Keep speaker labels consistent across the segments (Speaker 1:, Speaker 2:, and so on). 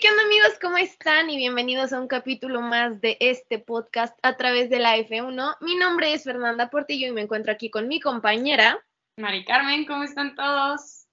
Speaker 1: ¿qué onda amigos? ¿Cómo están? Y bienvenidos a un capítulo más de este podcast a través de la F1. Mi nombre es Fernanda Portillo y me encuentro aquí con mi compañera.
Speaker 2: Mari Carmen, ¿cómo están todos?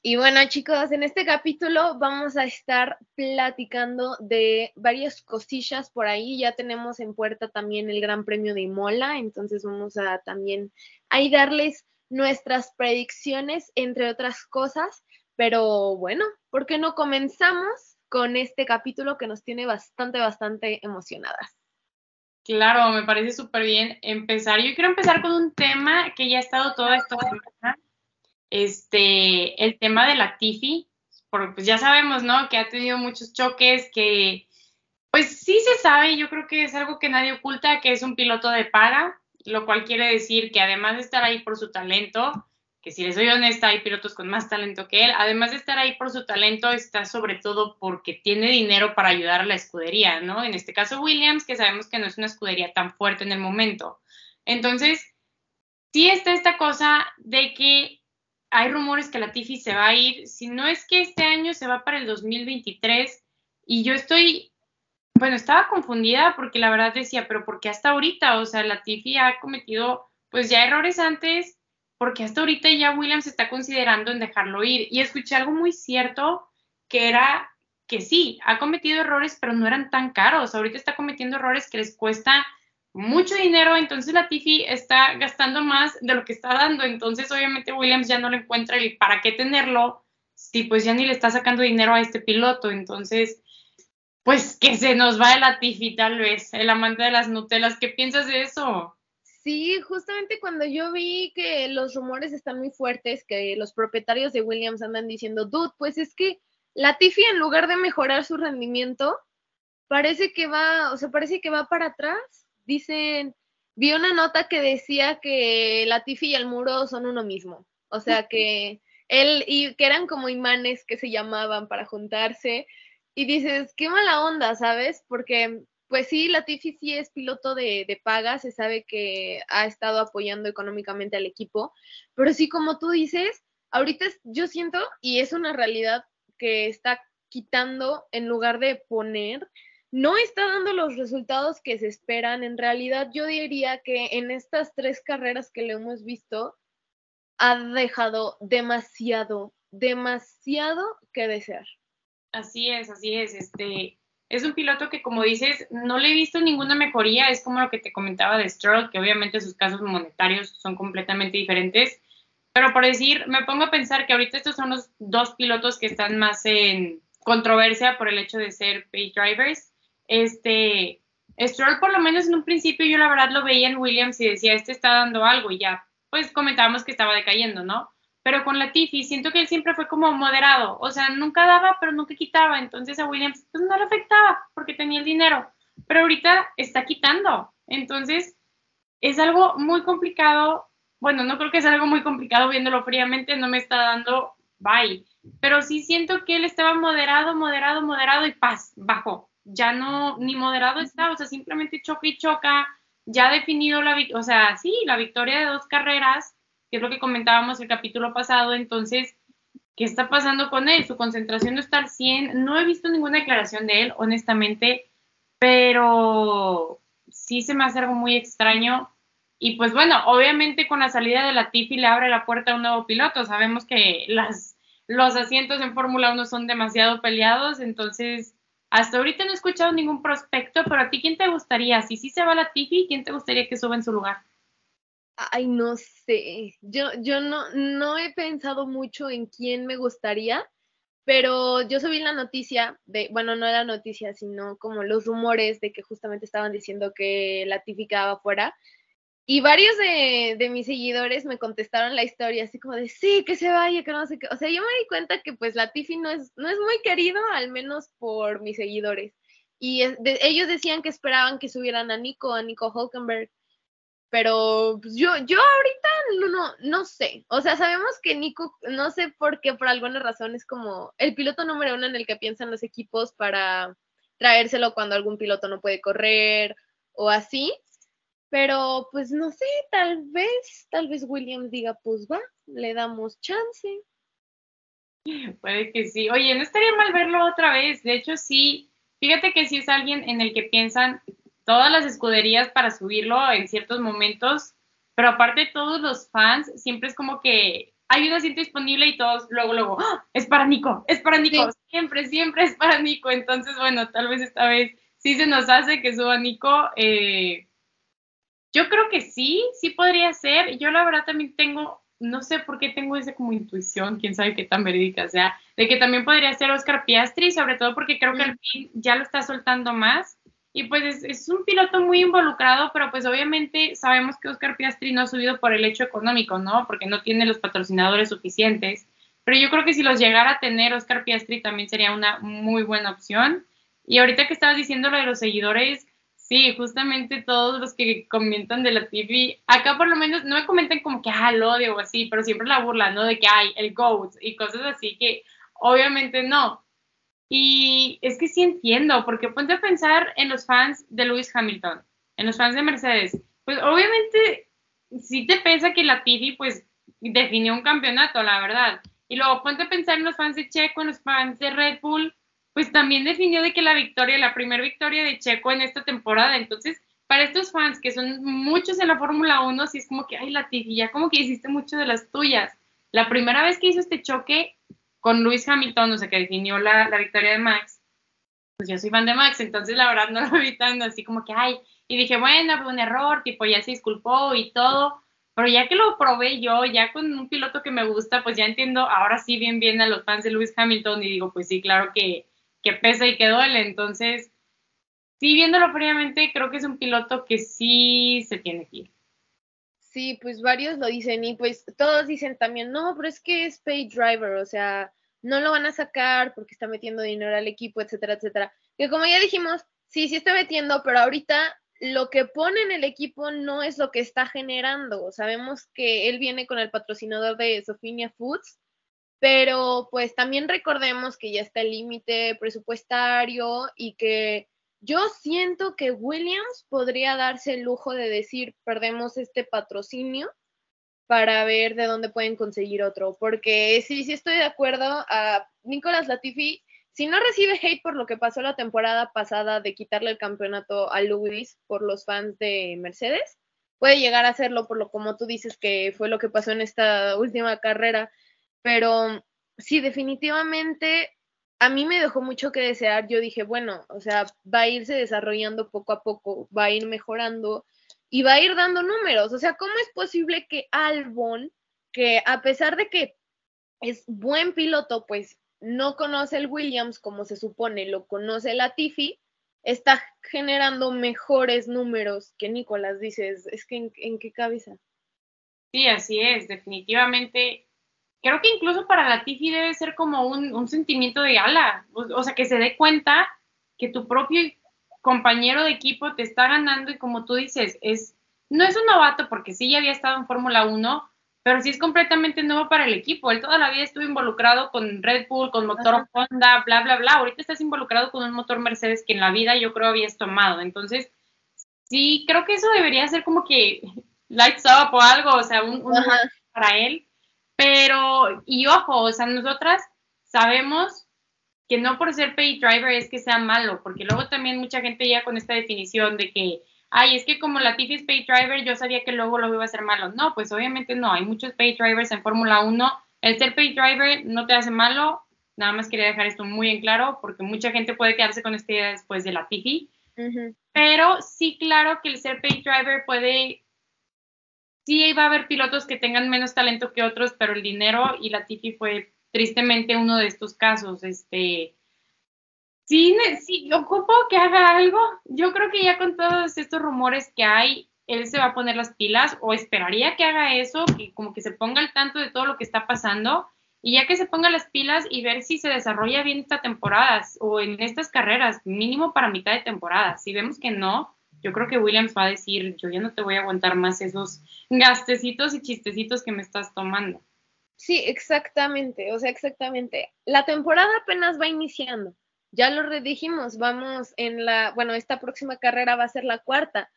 Speaker 1: Y bueno chicos, en este capítulo vamos a estar platicando de varias cosillas por ahí. Ya tenemos en puerta también el Gran Premio de Imola, entonces vamos a también ahí darles nuestras predicciones, entre otras cosas. Pero bueno, ¿por qué no comenzamos? Con este capítulo que nos tiene bastante, bastante emocionadas.
Speaker 2: Claro, me parece súper bien empezar. Yo quiero empezar con un tema que ya ha estado toda esta semana, este, el tema de la Tifi, porque pues ya sabemos, ¿no? Que ha tenido muchos choques, que pues sí se sabe, yo creo que es algo que nadie oculta, que es un piloto de paga, lo cual quiere decir que además de estar ahí por su talento, que si les soy honesta, hay pilotos con más talento que él. Además de estar ahí por su talento, está sobre todo porque tiene dinero para ayudar a la escudería, ¿no? En este caso Williams, que sabemos que no es una escudería tan fuerte en el momento. Entonces, sí está esta cosa de que hay rumores que la Tiffy se va a ir, si no es que este año se va para el 2023 y yo estoy, bueno, estaba confundida porque la verdad decía, pero ¿por qué hasta ahorita? O sea, la Tiffy ha cometido pues ya errores antes porque hasta ahorita ya Williams está considerando en dejarlo ir. Y escuché algo muy cierto, que era que sí, ha cometido errores, pero no eran tan caros. Ahorita está cometiendo errores que les cuesta mucho dinero, entonces la Tiffy está gastando más de lo que está dando. Entonces, obviamente, Williams ya no le encuentra el para qué tenerlo si pues ya ni le está sacando dinero a este piloto. Entonces, pues que se nos va la Tiffy, tal vez, el amante de las Nutelas. ¿Qué piensas de eso?
Speaker 1: Sí, justamente cuando yo vi que los rumores están muy fuertes, que los propietarios de Williams andan diciendo, dude, pues es que Latifi en lugar de mejorar su rendimiento, parece que va, o sea, parece que va para atrás. Dicen, vi una nota que decía que Latifi y el muro son uno mismo. O sea, que él y que eran como imanes que se llamaban para juntarse. Y dices, qué mala onda, ¿sabes? Porque pues sí, Latifi sí es piloto de, de, paga, se sabe que ha estado apoyando económicamente al equipo, pero sí, como tú dices, ahorita yo siento, y es una realidad que está quitando en lugar de poner, no está dando los resultados que se esperan. En realidad, yo diría que en estas tres carreras que le hemos visto, ha dejado demasiado, demasiado que desear.
Speaker 2: Así es, así es. Este, es un piloto que, como dices, no le he visto ninguna mejoría. Es como lo que te comentaba de Stroll, que obviamente sus casos monetarios son completamente diferentes. Pero por decir, me pongo a pensar que ahorita estos son los dos pilotos que están más en controversia por el hecho de ser pay drivers. Este, Stroll, por lo menos en un principio, yo la verdad lo veía en Williams y decía, este está dando algo y ya, pues comentábamos que estaba decayendo, ¿no? Pero con Latifi siento que él siempre fue como moderado, o sea, nunca daba, pero nunca quitaba, entonces a Williams pues no le afectaba porque tenía el dinero, pero ahorita está quitando, entonces es algo muy complicado, bueno, no creo que sea algo muy complicado viéndolo fríamente, no me está dando bye, pero sí siento que él estaba moderado, moderado, moderado y paz, bajó, ya no, ni moderado está, o sea, simplemente choca y choca, ya ha definido la, o sea, sí, la victoria de dos carreras, que es lo que comentábamos el capítulo pasado. Entonces, ¿qué está pasando con él? Su concentración no está al 100. No he visto ninguna declaración de él, honestamente, pero sí se me hace algo muy extraño. Y pues bueno, obviamente con la salida de la Tiffy le abre la puerta a un nuevo piloto. Sabemos que los asientos en Fórmula 1 son demasiado peleados, entonces hasta ahorita no he escuchado ningún prospecto, pero a ti, ¿quién te gustaría? Si sí se va la Tiffy, ¿quién te gustaría que suba en su lugar?
Speaker 1: Ay, no sé. Yo, yo no, no he pensado mucho en quién me gustaría, pero yo subí la noticia de, bueno, no la noticia, sino como los rumores de que justamente estaban diciendo que la quedaba fuera. Y varios de, de, mis seguidores me contestaron la historia así como de, sí, que se vaya, que no sé qué. O sea, yo me di cuenta que pues Latifi no es, no es muy querido, al menos por mis seguidores. Y ellos decían que esperaban que subieran a Nico, a Nico Hulkenberg. Pero pues, yo, yo ahorita no, no, sé. O sea, sabemos que Nico, no sé por qué, por alguna razón, es como el piloto número uno en el que piensan los equipos para traérselo cuando algún piloto no puede correr o así. Pero pues no sé, tal vez, tal vez Williams diga, pues va, le damos chance.
Speaker 2: Puede que sí. Oye, no estaría mal verlo otra vez. De hecho, sí. Fíjate que sí es alguien en el que piensan todas las escuderías para subirlo en ciertos momentos, pero aparte todos los fans, siempre es como que hay un asiento disponible y todos luego, luego, ¡Ah! es para Nico, es para Nico, siempre, siempre es para Nico. Entonces, bueno, tal vez esta vez sí se nos hace que suba Nico. Eh, yo creo que sí, sí podría ser. Yo la verdad también tengo, no sé por qué tengo esa como intuición, quién sabe qué tan verídica sea, de que también podría ser Oscar Piastri, sobre todo porque creo que al fin ya lo está soltando más. Y pues es, un piloto muy involucrado, pero pues obviamente sabemos que Oscar Piastri no ha subido por el hecho económico, ¿no? Porque no tiene los patrocinadores suficientes. Pero yo creo que si los llegara a tener, Oscar Piastri también sería una muy buena opción. Y ahorita que estabas diciendo lo de los seguidores, sí, justamente todos los que comentan de la TV, acá por lo menos no me comentan como que, ah, lo odio o así, pero siempre la burla, ¿no? De que hay el GOAT y cosas así que obviamente no. Y es que sí entiendo, porque ponte a pensar en los fans de Lewis Hamilton, en los fans de Mercedes. Pues obviamente sí te pesa que la TV pues definió un campeonato, la verdad. Y luego ponte a pensar en los fans de Checo, en los fans de Red Bull, pues también definió de que la victoria, la primera victoria de Checo en esta temporada. Entonces, para estos fans que son muchos en la Fórmula 1, sí es como que, ay, la TV, ya como que hiciste mucho de las tuyas. La primera vez que hizo este choque, con Luis Hamilton, o sea, que definió la, victoria de Max, pues yo soy fan de Max, entonces la verdad no lo vi tan así como que, ay, y dije, bueno, fue un error, tipo, ya se disculpó y todo, pero ya que lo probé yo, ya con un piloto que me gusta, pues ya entiendo, ahora sí bien bien a los fans de Luis Hamilton y digo, pues sí, claro que, que pesa y que duele, entonces, sí, viéndolo fríamente, creo que es un piloto que sí se tiene que ir.
Speaker 1: Sí, pues varios lo dicen y pues todos dicen también, no, pero es que es pay driver, o sea, no lo van a sacar porque está metiendo dinero al equipo, etcétera, etcétera. Que como ya dijimos, sí, sí está metiendo, pero ahorita lo que pone en el equipo no es lo que está generando. Sabemos que él viene con el patrocinador de Sofinia Foods, pero pues también recordemos que ya está el límite presupuestario y que yo siento que Williams podría darse el lujo de decir, perdemos este patrocinio para ver de dónde pueden conseguir otro, porque sí, sí estoy de acuerdo. A Nicolás Latifi, si no recibe hate por lo que pasó la temporada pasada de quitarle el campeonato a Lewis por los fans de Mercedes, puede llegar a hacerlo por lo como tú dices que fue lo que pasó en esta última carrera, pero sí, definitivamente a mí me dejó mucho que desear. Yo dije, bueno, o sea, va a irse desarrollando poco a poco, va a ir mejorando y va a ir dando números. O sea, ¿cómo es posible que Albon, que a pesar de que es buen piloto, pues no conoce el Williams como se supone, lo conoce la Tiffy, está generando mejores números que Nicolás dices, es que en, en qué cabeza.
Speaker 2: Sí, así es, definitivamente creo que incluso para la Tiffy debe ser como un, sentimiento de ala, o, sea, que se dé cuenta que tu propio compañero de equipo te está ganando y como tú dices, es, no es un novato porque sí ya había estado en Fórmula 1, pero sí es completamente nuevo para el equipo. Él toda la vida estuvo involucrado con Red Bull, con motor Honda, bla, bla, bla. Ahorita estás involucrado con un motor Mercedes que en la vida yo creo habías tomado. Entonces, sí, creo que eso debería ser como que lights up o algo, o sea, un, un para él pero, y ojo, o sea, nosotras sabemos que no por ser pay driver es que sea malo, porque luego también mucha gente llega con esta definición de que, ay, es que como la Latifi es pay driver, yo sabía que luego lo iba a hacer malo. No, pues obviamente no, hay muchos pay drivers en Fórmula 1. El ser pay driver no te hace malo, nada más quería dejar esto muy en claro, porque mucha gente puede quedarse con esta idea después de la Latifi. Pero sí, claro que el ser pay driver puede sí va a haber pilotos que tengan menos talento que otros, pero el dinero y la Tifi fue tristemente uno de estos casos. Este, sí, sí, ocupo que haga algo. Yo creo que ya con todos estos rumores que hay, él se va a poner las pilas o esperaría que haga eso, que como que se ponga al tanto de todo lo que está pasando y ya que se ponga las pilas y ver si se desarrolla bien esta temporada o en estas carreras, mínimo para mitad de temporada. Si vemos que no, yo creo que Williams va a decir, yo ya no te voy a aguantar más esos gastecitos y chistecitos que me estás tomando.
Speaker 1: Sí, exactamente, o sea, exactamente. La temporada apenas va iniciando. Ya lo redijimos, vamos en la, bueno, esta próxima carrera va a ser la cuarta,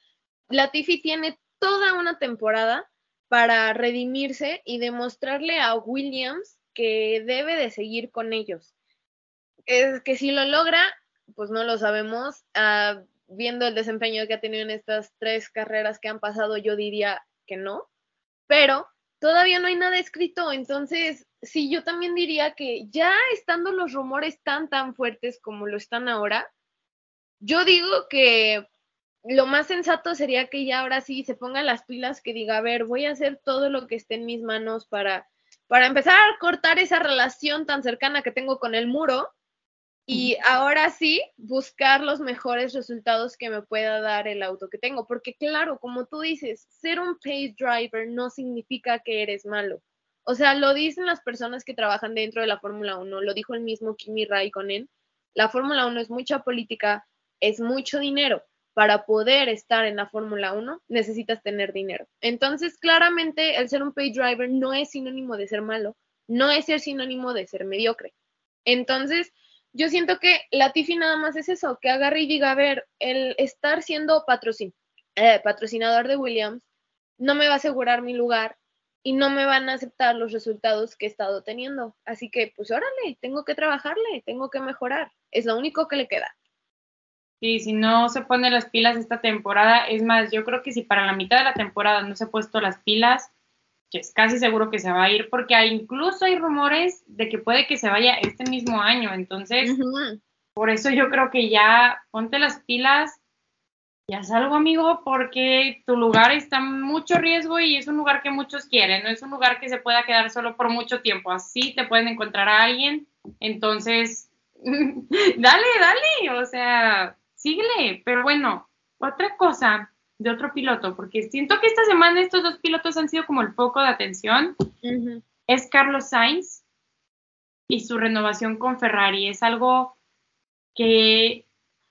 Speaker 1: Latifi tiene toda una temporada para redimirse y demostrarle a Williams que debe de seguir con ellos. Es que si lo logra, pues no lo sabemos. Ah, viendo el desempeño que ha tenido en estas tres carreras que han pasado, yo diría que no. Pero todavía no hay nada escrito, entonces sí, yo también diría que ya estando los rumores tan, tan fuertes como lo están ahora, yo digo que lo más sensato sería que ya ahora sí se ponga las pilas, que diga, a ver, voy a hacer todo lo que esté en mis manos para, para empezar a cortar esa relación tan cercana que tengo con el muro y ahora sí buscar los mejores resultados que me pueda dar el auto que tengo, porque claro, como tú dices, ser un pace driver no significa que eres malo. O sea, lo dicen las personas que trabajan dentro de la Fórmula 1, lo dijo el mismo Kimi Raikkonen, la Fórmula 1 es mucha política, es mucho dinero. Para poder estar en la Fórmula 1 necesitas tener dinero. Entonces, claramente, el ser un pace driver no es sinónimo de ser malo, no es ser sinónimo de ser mediocre. Entonces, yo siento que Latifi nada más es eso, que agarre y diga, a ver, el estar siendo patrocin eh, patrocinador de Williams no me va a asegurar mi lugar y no me van a aceptar los resultados que he estado teniendo. Así que, pues órale, tengo que trabajarle, tengo que mejorar. Es lo único que le queda.
Speaker 2: Sí, si no se pone las pilas esta temporada, es más, yo creo que si para la mitad de la temporada no se ha puesto las pilas, que es casi seguro que se va a ir, porque hay, incluso hay rumores de que puede que se vaya este mismo año. Entonces, por eso yo creo que ya ponte las pilas, ya salgo, amigo, porque tu lugar está en mucho riesgo y es un lugar que muchos quieren, no es un lugar que se pueda quedar solo por mucho tiempo. Así te pueden encontrar a alguien. Entonces, dale, dale, o sea, síguele. Pero bueno, otra cosa de otro piloto, porque siento que esta semana estos dos pilotos han sido como el foco de atención, es Carlos Sainz y su renovación con Ferrari. Es algo que,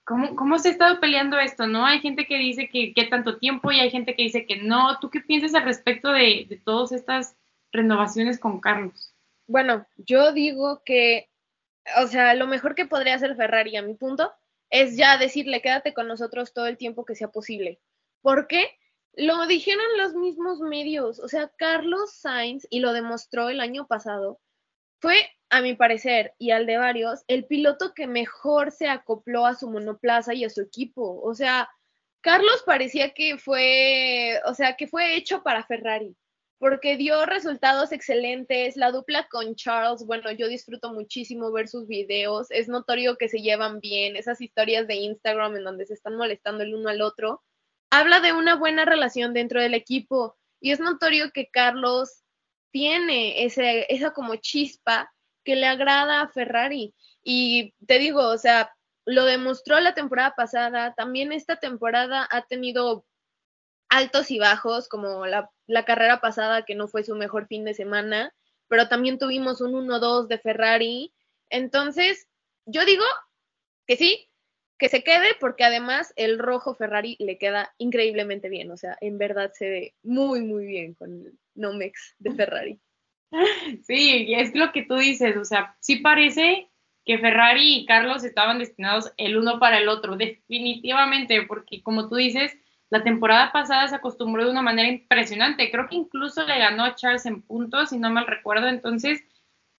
Speaker 2: ¿cómo, ¿cómo, se ha estado peleando esto? ¿No? Hay gente que dice que, qué tanto tiempo y hay gente que dice que no. ¿Tú qué piensas al respecto de, de todas estas renovaciones con Carlos?
Speaker 1: Bueno, yo digo que, o sea, lo mejor que podría hacer Ferrari a mi punto es ya decirle, quédate con nosotros todo el tiempo que sea posible. ¿Por qué? Lo dijeron los mismos medios, o sea, Carlos Sainz, y lo demostró el año pasado, fue, a mi parecer, y al de varios, el piloto que mejor se acopló a su monoplaza y a su equipo. O sea, Carlos parecía que fue, o sea, que fue hecho para Ferrari, porque dio resultados excelentes. La dupla con Charles, bueno, yo disfruto muchísimo ver sus videos. Es notorio que se llevan bien, esas historias de Instagram en donde se están molestando el uno al otro habla de una buena relación dentro del equipo y es notorio que Carlos tiene esa como chispa que le agrada a Ferrari. Y te digo, o sea, lo demostró la temporada pasada, también esta temporada ha tenido altos y bajos, como la carrera pasada que no fue su mejor fin de semana, pero también tuvimos un 1-2 de Ferrari. Entonces, yo digo que sí, que se quede porque además el rojo Ferrari le queda increíblemente bien, o sea, en verdad se ve muy, muy bien con el Nomex de Ferrari.
Speaker 2: Sí, y es lo que tú dices, o sea, sí parece que Ferrari y Carlos estaban destinados el uno para el otro, definitivamente, porque como tú dices, la temporada pasada se acostumbró de una manera impresionante, creo que incluso le ganó a Charles en puntos, si no mal recuerdo, entonces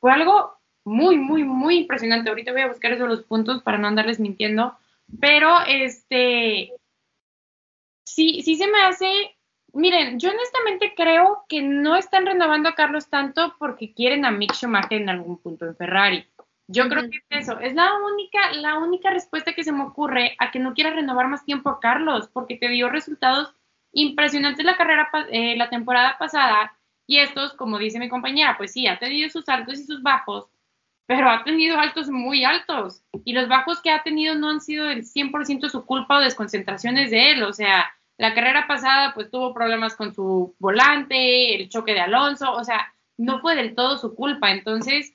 Speaker 2: fue algo muy, muy, muy impresionante. Ahorita voy a buscar esos los puntos para no andarles mintiendo, pero, este, sí, sí se me hace, miren, yo honestamente creo que no están renovando a Carlos tanto porque quieren a Mick Schumacher en algún punto en Ferrari. Yo creo que es eso, es la única, la única respuesta que se me ocurre a que no quiera renovar más tiempo a Carlos, porque te dio resultados impresionantes la carrera, eh, la temporada pasada, y estos, como dice mi compañera, pues sí, ha tenido sus altos y sus bajos, pero ha tenido altos muy altos. Y los bajos que ha tenido no han sido del 100% su culpa o desconcentraciones de él, o sea, la carrera pasada pues tuvo problemas con su volante, el choque de Alonso, o sea, no fue del todo su culpa, entonces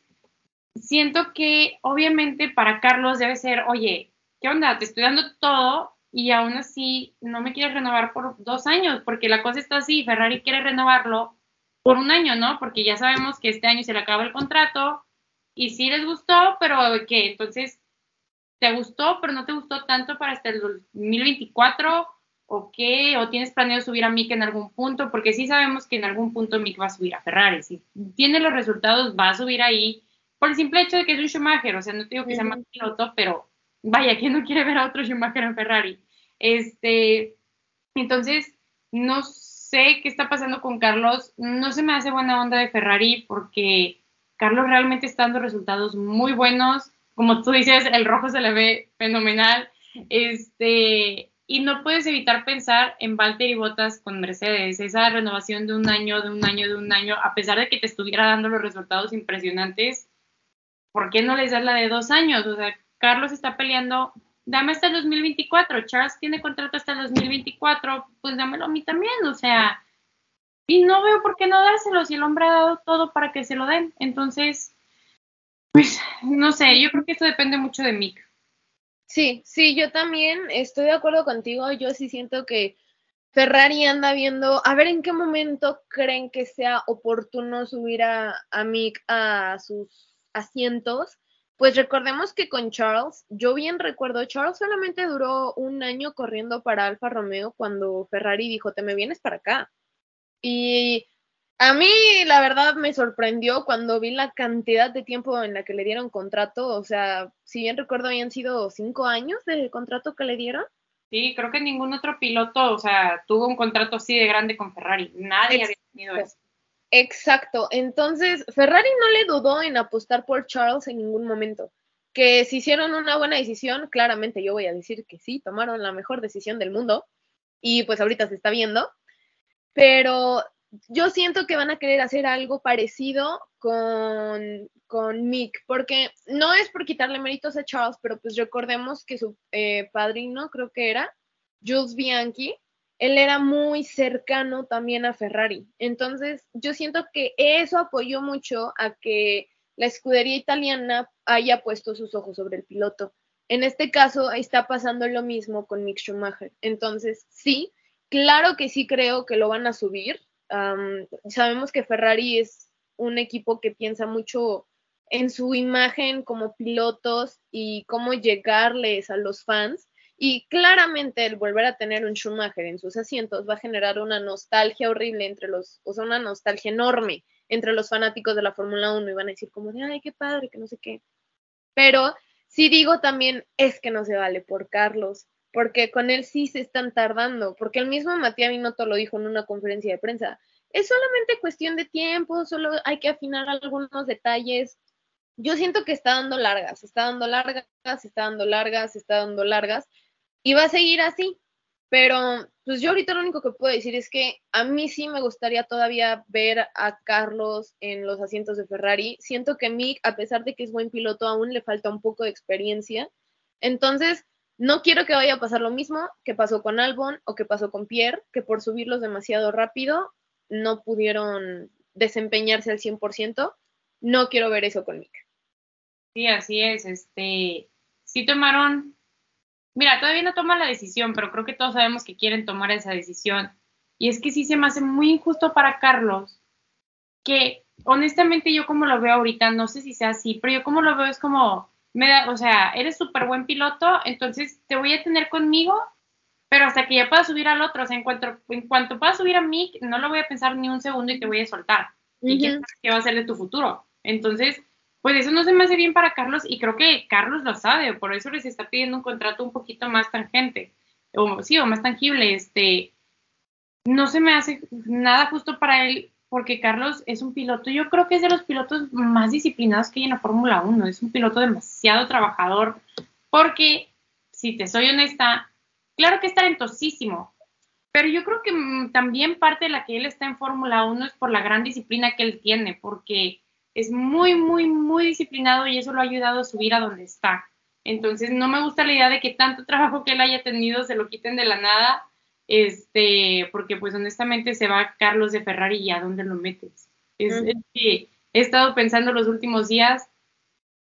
Speaker 2: siento que obviamente para Carlos debe ser, oye, ¿qué onda? Te estoy dando todo y aún así no me quieres renovar por dos años, porque la cosa está así, Ferrari quiere renovarlo por un año, ¿no? Porque ya sabemos que este año se le acaba el contrato, y sí les gustó, pero que entonces te gustó, pero no te gustó tanto para hasta el 2024 o qué? ¿O tienes planeado subir a Mick en algún punto? Porque sí sabemos que en algún punto Mick va a subir a Ferrari. Si tiene los resultados, va a subir ahí por el simple hecho de que es un Schumacher. O sea, no te digo que sea más piloto, pero vaya, ¿quién no quiere ver a otro Schumacher en Ferrari? Este, entonces, no sé qué está pasando con Carlos. No se me hace buena onda de Ferrari porque Carlos realmente está dando resultados muy buenos. Como tú dices, el rojo se le ve fenomenal. Este, y no puedes evitar pensar en Valtteri Bottas con Mercedes, esa renovación de un año, de un año, de un año, a pesar de que te estuviera dando los resultados impresionantes, ¿por qué no les das la de dos años? O sea, Carlos está peleando, dame hasta el 2024, Charles tiene contrato hasta el 2024, pues dámelo a mí también, o sea, y no veo por qué no dárselo si el hombre ha dado todo para que se lo den. Entonces, pues, no sé, yo creo que esto depende mucho de Mick.
Speaker 1: Sí, sí, yo también estoy de acuerdo contigo. Yo sí siento que Ferrari anda viendo, a ver en qué momento creen que sea oportuno subir a, a Mick a sus asientos. Pues recordemos que con Charles, yo bien recuerdo, Charles solamente duró un año corriendo para Alfa Romeo cuando Ferrari dijo, te me vienes para acá. Y a mí, la verdad, me sorprendió cuando vi la cantidad de tiempo en la que le dieron contrato. O sea, si bien recuerdo, habían sido cinco años de contrato que le dieron.
Speaker 2: Sí, creo que ningún otro piloto, o sea, tuvo un contrato así de grande con Ferrari. Nadie había tenido eso.
Speaker 1: Exacto. Entonces, Ferrari no le dudó en apostar por Charles en ningún momento. Que si hicieron una buena decisión, claramente yo voy a decir que sí, tomaron la mejor decisión del mundo. Y pues ahorita se está viendo. Pero yo siento que van a querer hacer algo parecido con, con Mick, porque no es por quitarle méritos a Charles, pero pues recordemos que su eh, padrino, creo que era Jules Bianchi, él era muy cercano también a Ferrari. Entonces, yo siento que eso apoyó mucho a que la escudería italiana haya puesto sus ojos sobre el piloto. En este caso, está pasando lo mismo con Mick Schumacher. Entonces, sí, claro que sí creo que lo van a subir, sabemos que Ferrari es un equipo que piensa mucho en su imagen como pilotos y cómo llegarles a los fans. Y claramente el volver a tener un Schumacher en sus asientos va a generar una nostalgia horrible entre los, o sea, una nostalgia enorme entre los fanáticos de la Fórmula 1 y van a decir como ay, qué padre, que no sé qué. Pero si digo también es que no se vale por Carlos, porque con él sí se están tardando, porque el mismo Matías Binotto lo dijo en una conferencia de prensa. Es solamente cuestión de tiempo, solo hay que afinar algunos detalles. Yo siento que está dando largas, está dando largas, está dando largas, está dando largas, y va a seguir así. Pero, pues yo ahorita lo único que puedo decir es que a mí sí me gustaría todavía ver a Carlos en los asientos de Ferrari. Siento que Mick, a pesar de que es buen piloto, aún le falta un poco de experiencia. Entonces, no quiero que vaya a pasar lo mismo que pasó con Albon o que pasó con Pierre, que por subirlos demasiado rápido no pudieron desempeñarse al 100%. No quiero ver eso con Mick.
Speaker 2: Sí, así es. Este, sí tomaron, mira, todavía no toman la decisión, pero creo que todos sabemos que quieren tomar esa decisión. Y es que sí se me hace muy injusto para Carlos, que honestamente yo como lo veo ahorita, no sé si sea así, pero yo como lo veo es como, me da, o sea, eres súper buen piloto, entonces te voy a tener conmigo, pero hasta que ya pueda subir al otro, o sea, en cuanto, en cuanto pueda subir a mí, no lo voy a pensar ni un segundo y te voy a soltar. ¿Y qué, va a ser de tu futuro? Entonces, pues eso no se me hace bien para Carlos y creo que Carlos lo sabe, por eso les está pidiendo un contrato un poquito más tangente, o sí, o más tangible, este, no se me hace nada justo para él porque Carlos es un piloto, yo creo que es de los pilotos más disciplinados que hay en la Fórmula 1, es un piloto demasiado trabajador, porque, si te soy honesta, claro que es talentosísimo, pero yo creo que mm, también parte de la que él está en Fórmula 1 es por la gran disciplina que él tiene, porque es muy, muy, muy disciplinado y eso lo ha ayudado a subir a donde está. Entonces, no me gusta la idea de que tanto trabajo que él haya tenido se lo quiten de la nada este, porque pues honestamente se va Carlos de Ferrari y a dónde lo metes. Es, que he estado pensando los últimos días,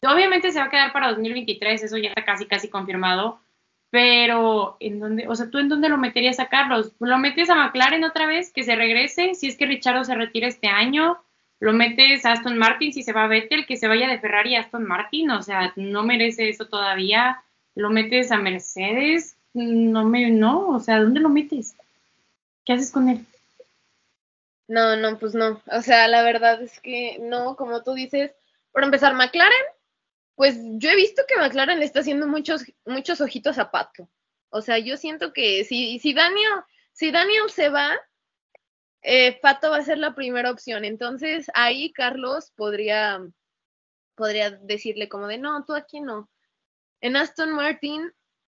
Speaker 2: obviamente se va a quedar para 2023, eso ya está casi, casi confirmado, pero ¿en dónde, o sea, tú en dónde lo meterías a Carlos? ¿Lo metes a McLaren otra vez, que se regrese, si es que Richardo se retira este año? ¿Lo metes a Aston Martin si se va a Vettel, que se vaya de Ferrari a Aston Martin? O sea, no merece eso todavía. ¿Lo metes a Mercedes? No me, no, o sea, ¿dónde lo metes? ¿Qué haces con él?
Speaker 1: No, no, pues no. O sea, la verdad es que no, como tú dices, por empezar, McLaren, pues yo he visto que McLaren está haciendo muchos, muchos ojitos a Pato. O sea, yo siento que si, si Daniel, si Daniel se va, eh, Pato va a ser la primera opción. Entonces ahí Carlos podría, podría decirle como de no, tú aquí no. En Aston Martin,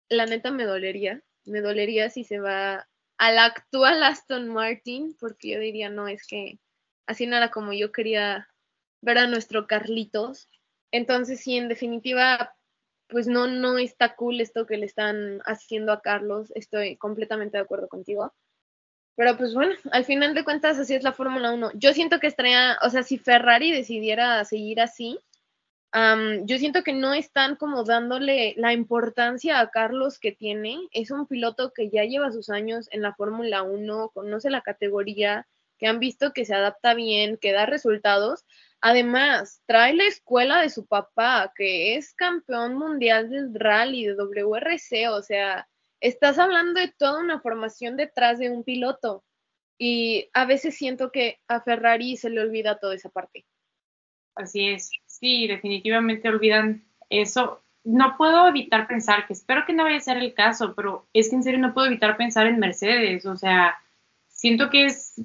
Speaker 1: la neta me dolería. Me dolería si se va al actual Aston Martin, porque yo diría, no, es que así no era como yo quería ver a nuestro Carlitos. Entonces, sí, en definitiva, pues no, no está cool esto que le están haciendo a Carlos. Estoy completamente de acuerdo contigo. Pero pues bueno, al final de cuentas así es la Fórmula 1. Yo siento que estaría, o sea, si Ferrari decidiera seguir así, yo siento que no están como dándole la importancia a Carlos que tiene. Es un piloto que ya lleva sus años en la Fórmula 1, conoce la categoría, que han visto que se adapta bien, que da resultados. Además, trae la escuela de su papá, que es campeón mundial del rally, de WRC, o sea, estás hablando de toda una formación detrás de un piloto. Y a veces siento que a Ferrari se le olvida toda esa parte.
Speaker 2: Así es, sí, definitivamente olvidan eso. No puedo evitar pensar, que espero que no vaya a ser el caso, pero es que en serio no puedo evitar pensar en Mercedes. O sea, siento que es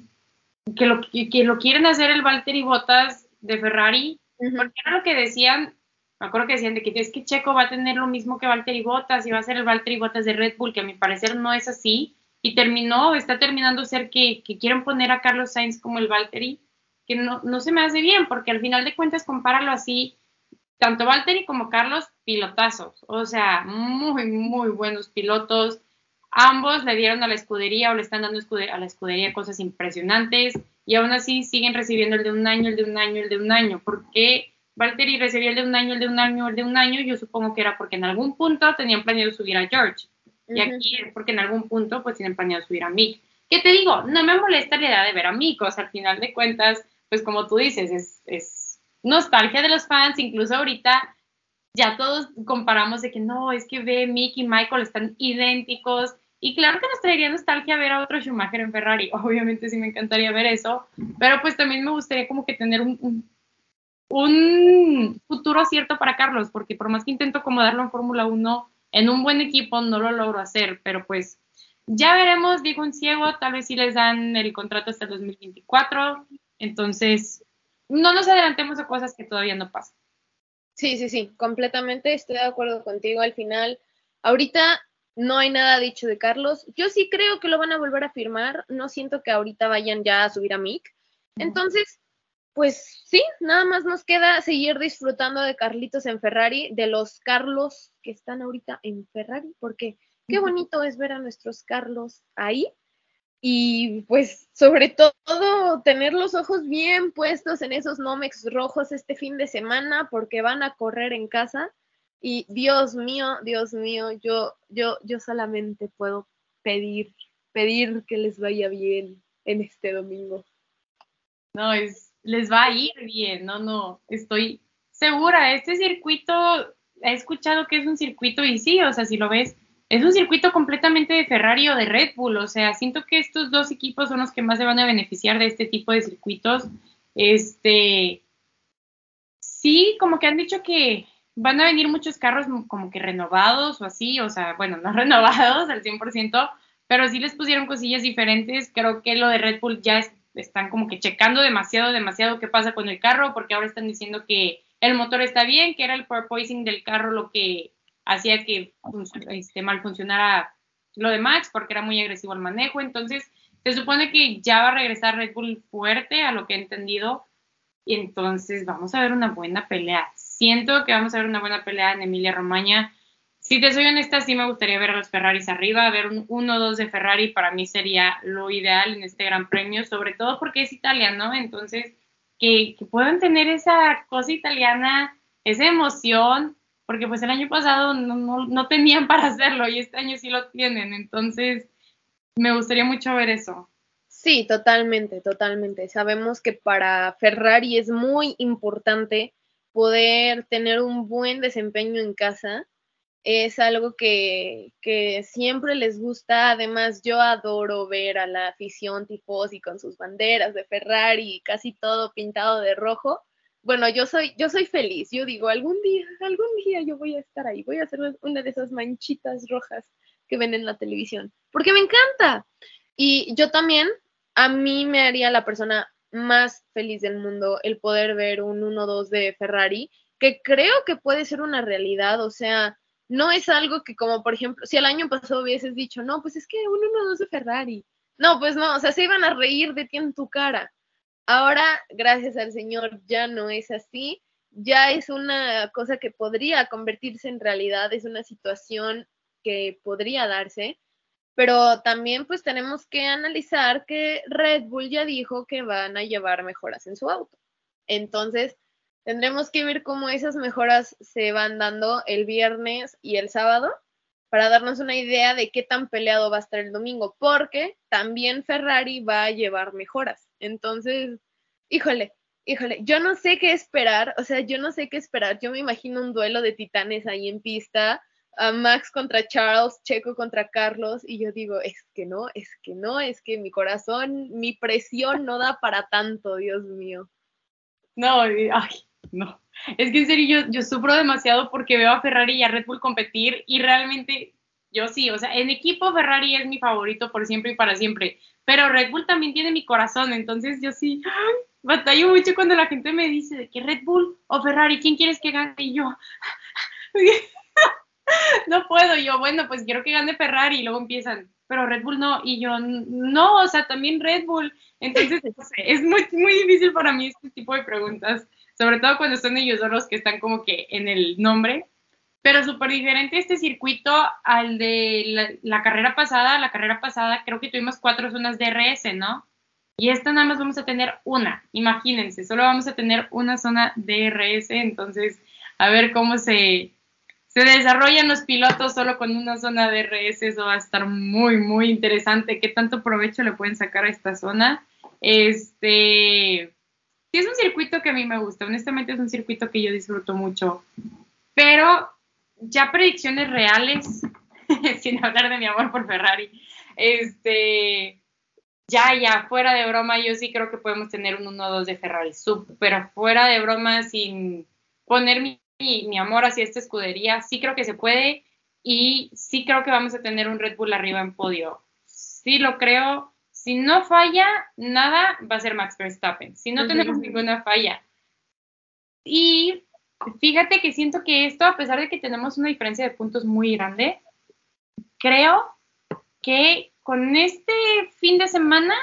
Speaker 2: que lo, que, lo quieren hacer el Valtteri Bottas de Ferrari, porque era lo que decían, me acuerdo que decían de que es que Checo va a tener lo mismo que Valtteri Bottas y va a ser el Valtteri Bottas de Red Bull, que a mi parecer no es así, y terminó, está terminando ser que, que quieren poner a Carlos Sainz como el Valtteri, que no, no se me hace bien, porque al final de cuentas, compáralo así, tanto Valtteri como Carlos, pilotazos, o sea, muy, muy buenos pilotos. Ambos le dieron a la escudería o le están dando a la escudería cosas impresionantes y aún así siguen recibiendo el de un año, el de un año, el de un año. ¿Por qué Valtteri recibía el de un año, el de un año, el de un año? Yo supongo que era porque en algún punto tenían planeado subir a George. Y aquí es porque en algún punto pues tienen planeado subir a Mick. ¿Qué te digo? No me molesta la idea de ver a Mick, o sea, al final de cuentas pues como tú dices, es, es nostalgia de los fans, incluso ahorita ya todos comparamos de que no, es que ve Mick y Michael están idénticos. Y claro que nos traería nostalgia ver a otro Schumacher en Ferrari. Obviamente sí me encantaría ver eso. Pero pues también me gustaría como que tener un, futuro cierto para Carlos, porque por más que intento acomodarlo en Fórmula 1, en un buen equipo no lo logro hacer. Pero pues ya veremos, digo un ciego, tal vez si les dan el contrato hasta el 2024. Entonces, no nos adelantemos a cosas que todavía no pasan.
Speaker 1: Sí, sí, sí, completamente estoy de acuerdo contigo. Al final, ahorita no hay nada dicho de Carlos. Yo sí creo que lo van a volver a firmar. No siento que ahorita vayan ya a subir a Mick. Entonces, pues sí, nada más nos queda seguir disfrutando de Carlitos en Ferrari, de los Carlos que están ahorita en Ferrari, porque qué bonito es ver a nuestros Carlos ahí y pues sobre todo tener los ojos bien puestos en esos Nomex rojos este fin de semana porque van a correr en casa y Dios mío, Dios mío, yo yo yo solamente puedo pedir pedir que les vaya bien en este domingo.
Speaker 2: No, es les va a ir bien, no, no, estoy segura, este circuito he escuchado que es un circuito y sí, o sea, si lo ves es un circuito completamente de Ferrari o de Red Bull, o sea, siento que estos dos equipos son los que más se van a beneficiar de este tipo de circuitos. Este, sí, como que han dicho que van a venir muchos carros como que renovados o así, o sea, bueno, no renovados al 100%, pero sí les pusieron cosillas diferentes. Creo que lo de Red Bull ya están como que checando demasiado, demasiado qué pasa con el carro, porque ahora están diciendo que el motor está bien, que era el porpoising del carro lo que hacía que este, mal funcionara lo de Max porque era muy agresivo al manejo. Entonces, se supone que ya va a regresar Red Bull fuerte a lo que he entendido. Y entonces vamos a ver una buena pelea. Siento que vamos a ver una buena pelea en Emilia Romagna. Si te soy honesta, sí me gustaría ver a los Ferraris arriba, ver un 1-2 de Ferrari para mí sería lo ideal en este gran premio, sobre todo porque es italiano, entonces que, que puedan tener esa cosa italiana, esa emoción, porque pues el año pasado no, tenían para hacerlo y este año sí lo tienen, entonces me gustaría mucho ver eso.
Speaker 1: Sí, totalmente, totalmente. Sabemos que para Ferrari es muy importante poder tener un buen desempeño en casa es algo que, que, siempre les gusta. Además, yo adoro ver a la afición tifosi con sus banderas de Ferrari casi todo pintado de rojo. Bueno, yo soy, yo soy feliz. Yo digo, algún día, algún día yo voy a estar ahí. Voy a hacer una de esas manchitas rojas que ven en la televisión. Porque me encanta. Y yo también, a mí me haría la persona más feliz del mundo el poder ver un 1-2 de Ferrari, que creo que puede ser una realidad. O sea, no es algo que como por ejemplo, si el año pasado hubieses dicho, no, pues es que un 1-2 de Ferrari. No, pues no, o sea, se iban a reír de ti en tu cara. Ahora, gracias al Señor, ya no es así. Ya es una cosa que podría convertirse en realidad, es una situación que podría darse, pero también pues tenemos que analizar que Red Bull ya dijo que van a llevar mejoras en su auto. Entonces, Tendremos que ver cómo esas mejoras se van dando el viernes y el sábado para darnos una idea de qué tan peleado va a estar el domingo, porque también Ferrari va a llevar mejoras. Entonces, híjole, híjole, yo no sé qué esperar, o sea, yo no sé qué esperar. Yo me imagino un duelo de titanes ahí en pista, a Max contra Charles, Checo contra Carlos, y yo digo, es que no, es que no, es que mi corazón, mi presión no da para tanto, Dios mío.
Speaker 2: No, ay, no, es que en serio yo, sufro demasiado porque veo a Ferrari y a Red Bull competir y realmente yo sí, o sea, en equipo Ferrari es mi favorito por siempre y para siempre, pero Red Bull también tiene mi corazón, entonces yo sí, batallo mucho cuando la gente me dice de que Red Bull o Ferrari, ¿quién quieres que gane? Y yo, no puedo, yo, bueno, pues quiero que gane Ferrari y luego empiezan, pero Red Bull no, y yo, no, o sea, también Red Bull, entonces, es muy, muy difícil para mí este tipo de preguntas sobre todo cuando son ellos dos los que están como que en el nombre, pero súper diferente este circuito al de la, carrera pasada. La carrera pasada creo que tuvimos cuatro zonas de RS, ¿no? Y esta nada más vamos a tener una, imagínense, solo vamos a tener una zona de RS, entonces a ver cómo se, se desarrollan los pilotos solo con una zona de RS, eso va a estar muy, muy interesante, qué tanto provecho le pueden sacar a esta zona. Este, sí es un circuito que a mí me gusta, honestamente es un circuito que yo disfruto mucho, pero ya predicciones reales, sin hablar de mi amor por Ferrari, este, ya, ya, fuera de broma, yo sí creo que podemos tener un 1-2 de Ferrari, pero fuera de broma, sin poner mi, mi amor hacia esta escudería, sí creo que se puede y sí creo que vamos a tener un Red Bull arriba en podio. Sí lo creo, si no falla nada, va a ser Max Verstappen. Si no tenemos ninguna falla. Y fíjate que siento que esto, a pesar de que tenemos una diferencia de puntos muy grande, creo que con este fin de semana